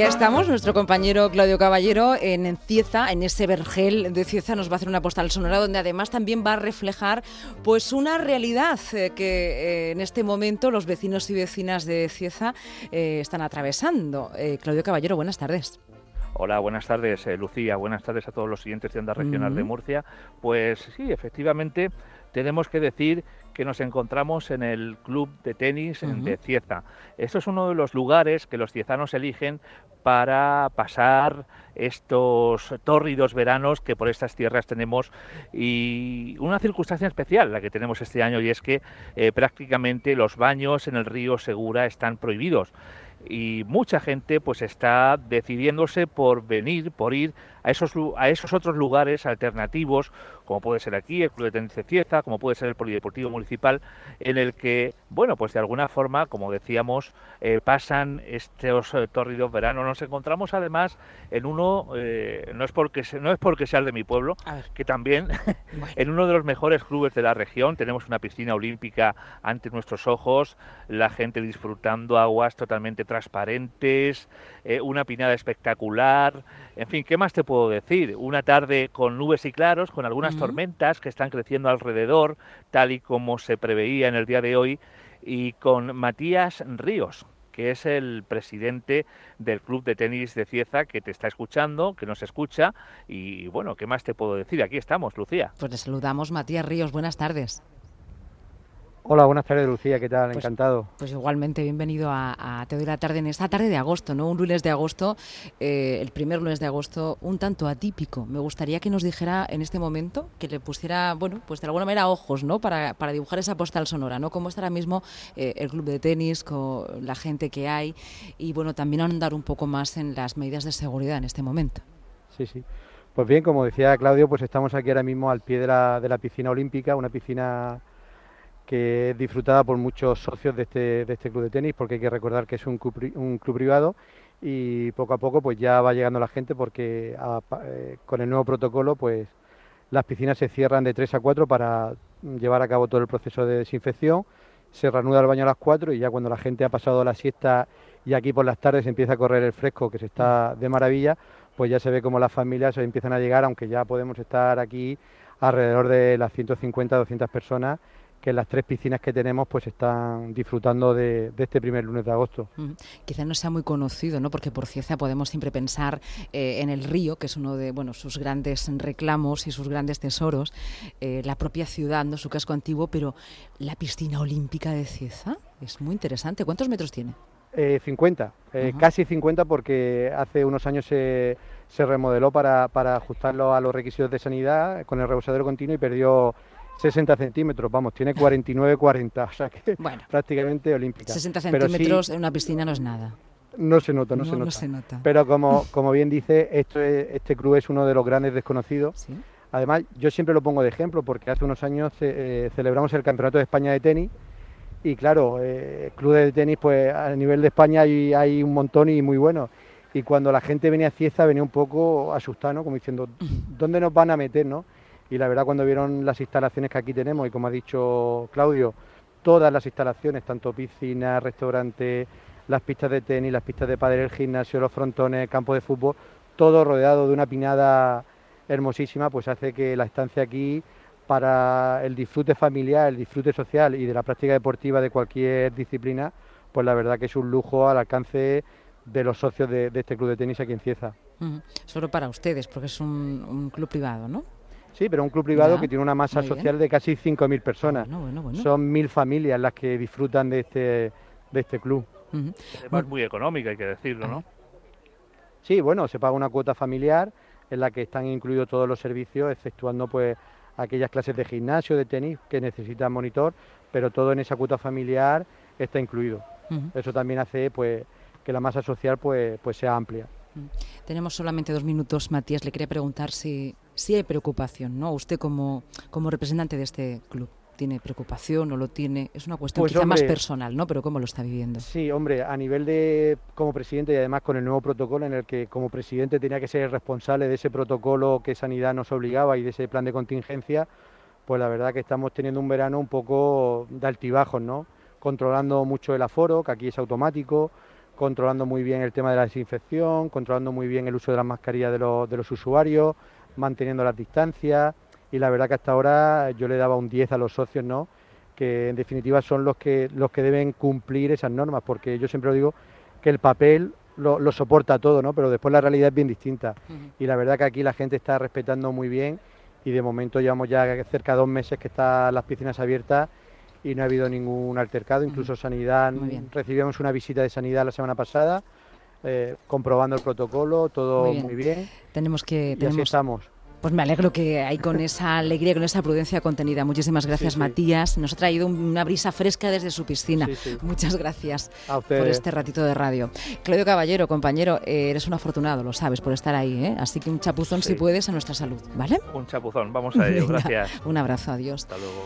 ya estamos, nuestro compañero Claudio Caballero en Cieza, en ese vergel de Cieza, nos va a hacer una postal sonora donde además también va a reflejar pues una realidad eh, que eh, en este momento los vecinos y vecinas de Cieza eh, están atravesando. Claudio Caballero, buenas tardes. Hola, buenas tardes, Lucía. Buenas tardes a todos los siguientes de Onda Regional de Murcia. Pues sí, efectivamente, tenemos que decir que nos encontramos en el club de tenis de Cieza. Esto es uno de los lugares que los ciezanos eligen para pasar estos tórridos veranos que por estas tierras tenemos y una circunstancia especial la que tenemos este año y es que eh, prácticamente los baños en el río Segura están prohibidos y mucha gente pues está decidiéndose por venir, por ir a esos, a esos otros lugares alternativos, como puede ser aquí el Club de Tenis de Cieza, como puede ser el Polideportivo Municipal, en el que, bueno, pues de alguna forma, como decíamos, eh, pasan estos eh, tórridos veranos. Nos encontramos además en uno, eh, no, es porque, no es porque sea el de mi pueblo, que también en uno de los mejores clubes de la región, tenemos una piscina olímpica ante nuestros ojos, la gente disfrutando aguas totalmente transparentes, una pinada espectacular, en fin, ¿qué más te puedo decir? Una tarde con nubes y claros, con algunas tormentas que están creciendo alrededor, tal y como se preveía en el día de hoy, y con Matías Ríos, que es el presidente del Club de Tenis de Cieza, que te está escuchando, que nos escucha, y bueno, ¿qué más te puedo decir? Aquí estamos, Lucía. Pues le saludamos, Matías Ríos, buenas tardes. Hola, buenas tardes Lucía, ¿qué tal? Pues, Encantado. Pues igualmente, bienvenido a, Te doy la tarde en esta tarde de agosto, ¿no? Un lunes de agosto, eh, el primer lunes de agosto, un tanto atípico. Me gustaría que nos dijera en este momento, que le pusiera, bueno, pues de alguna manera ojos, ¿no? Para, para dibujar esa postal sonora, ¿no? Cómo está ahora mismo eh, el club de tenis, con la gente que hay y, bueno, también andar un poco más en las medidas de seguridad en este momento. Sí, sí. Pues bien, como decía Claudio, pues estamos aquí ahora mismo al pie de la, de la piscina olímpica, una piscina que es disfrutada por muchos socios de este, de este club de tenis, porque hay que recordar que es un club, privado y poco a poco pues ya va llegando la gente porque eh, con el nuevo protocolo pues las piscinas se cierran de 3 a 4 para llevar a cabo todo el proceso de desinfección, se reanuda el baño a las 4 y ya cuando la gente ha pasado la siesta y aquí por las tardes empieza a correr el fresco que se está de maravilla, pues ya se ve como las familias empiezan a llegar, aunque ya podemos estar aquí alrededor de las 150, 200 personas que las tres piscinas que tenemos pues están disfrutando de, este primer lunes de agosto. Quizá no sea muy conocido, ¿no? porque por ciencia podemos siempre pensar eh, en el río, que es uno de bueno, sus grandes reclamos y sus grandes tesoros, eh, la propia ciudad, ¿no? su casco antiguo, pero la piscina olímpica de Cieza es muy interesante. ¿Cuántos metros tiene? 50, eh, casi 50 porque hace unos años se, se remodeló para, para ajustarlo a los requisitos de sanidad con el rebosadero continuo y perdió 60 centímetros, vamos, tiene 49-40, o sea que prácticamente olímpica. 60 centímetros en una piscina no es nada. No se nota, no, se, nota. Pero como, como bien dice, esto este club es uno de los grandes desconocidos. Además, yo siempre lo pongo de ejemplo porque hace unos años eh, celebramos el Campeonato de España de tenis y claro, eh, clubes de tenis pues a nivel de España hay, hay un montón y muy buenos. Y cuando la gente venía a Cieza venía un poco asustado, Como diciendo, ¿dónde nos van a meter, no? Y la verdad cuando vieron las instalaciones que aquí tenemos y como ha dicho Claudio, todas las instalaciones, tanto piscina, restaurante, las pistas de tenis, las pistas de pádel, el gimnasio, los frontones, campo de fútbol, todo rodeado de una pinada hermosísima, pues hace que la estancia aquí para el disfrute familiar, el disfrute social y de la práctica deportiva de cualquier disciplina, pues la verdad que es un lujo al alcance de los socios de, este club de tenis aquí en Cieza. Solo para ustedes, porque es un club privado, ¿no? Sí, pero un club privado que tiene una masa social de casi 5.000 personas. Son mil familias las que disfrutan de este, de este club. Es muy económica, hay que decirlo, ¿no? Sí, bueno, se paga una cuota familiar en la que están incluidos todos los servicios, exceptuando pues aquellas clases de gimnasio, de tenis que necesitan monitor, pero todo en esa cuota familiar está incluido. Eso también hace pues que la masa social pues, pues sea amplia. Tenemos solamente dos minutos, Matías. Le quería preguntar si, si hay preocupación, ¿no? Usted como, como representante de este club. ¿Tiene preocupación o lo tiene? Es una cuestión pues, quizá más personal, ¿no? Pero ¿cómo lo está viviendo? Sí, hombre, a nivel de como presidente y además con el nuevo protocolo en el que como presidente tenía que ser responsable de ese protocolo que Sanidad nos obligaba y de ese plan de contingencia, pues la verdad que estamos teniendo un verano un poco de altibajos, ¿no? Controlando mucho el aforo, que aquí es automático, controlando muy bien el tema de la desinfección, controlando muy bien el uso de las mascarillas de los, de los usuarios, manteniendo las distancias y la verdad que hasta ahora yo le daba un 10 a los socios, ¿no? que en definitiva son los que, los que deben cumplir esas normas, porque yo siempre digo que el papel lo, soporta todo, ¿no? pero después la realidad es bien distinta. Y la verdad que aquí la gente está respetando muy bien y de momento llevamos ya cerca de dos meses que están las piscinas abiertas y no ha habido ningún altercado, incluso Sanidad, recibimos una visita de Sanidad la semana pasada, eh, comprobando el protocolo, todo muy bien. Tenemos que... Y así estamos. Pues me alegro que hay con esa alegría, con esa prudencia contenida. Muchísimas gracias, Matías. Nos ha traído una brisa fresca desde su piscina. Muchas gracias por este ratito de radio. Claudio Caballero, compañero, eh, eres un afortunado, lo sabes, por estar ahí. ¿eh? Así que un chapuzón si puedes a nuestra salud, ¿vale? Un chapuzón, vamos a ello. Gracias. un abrazo, adiós. Hasta luego.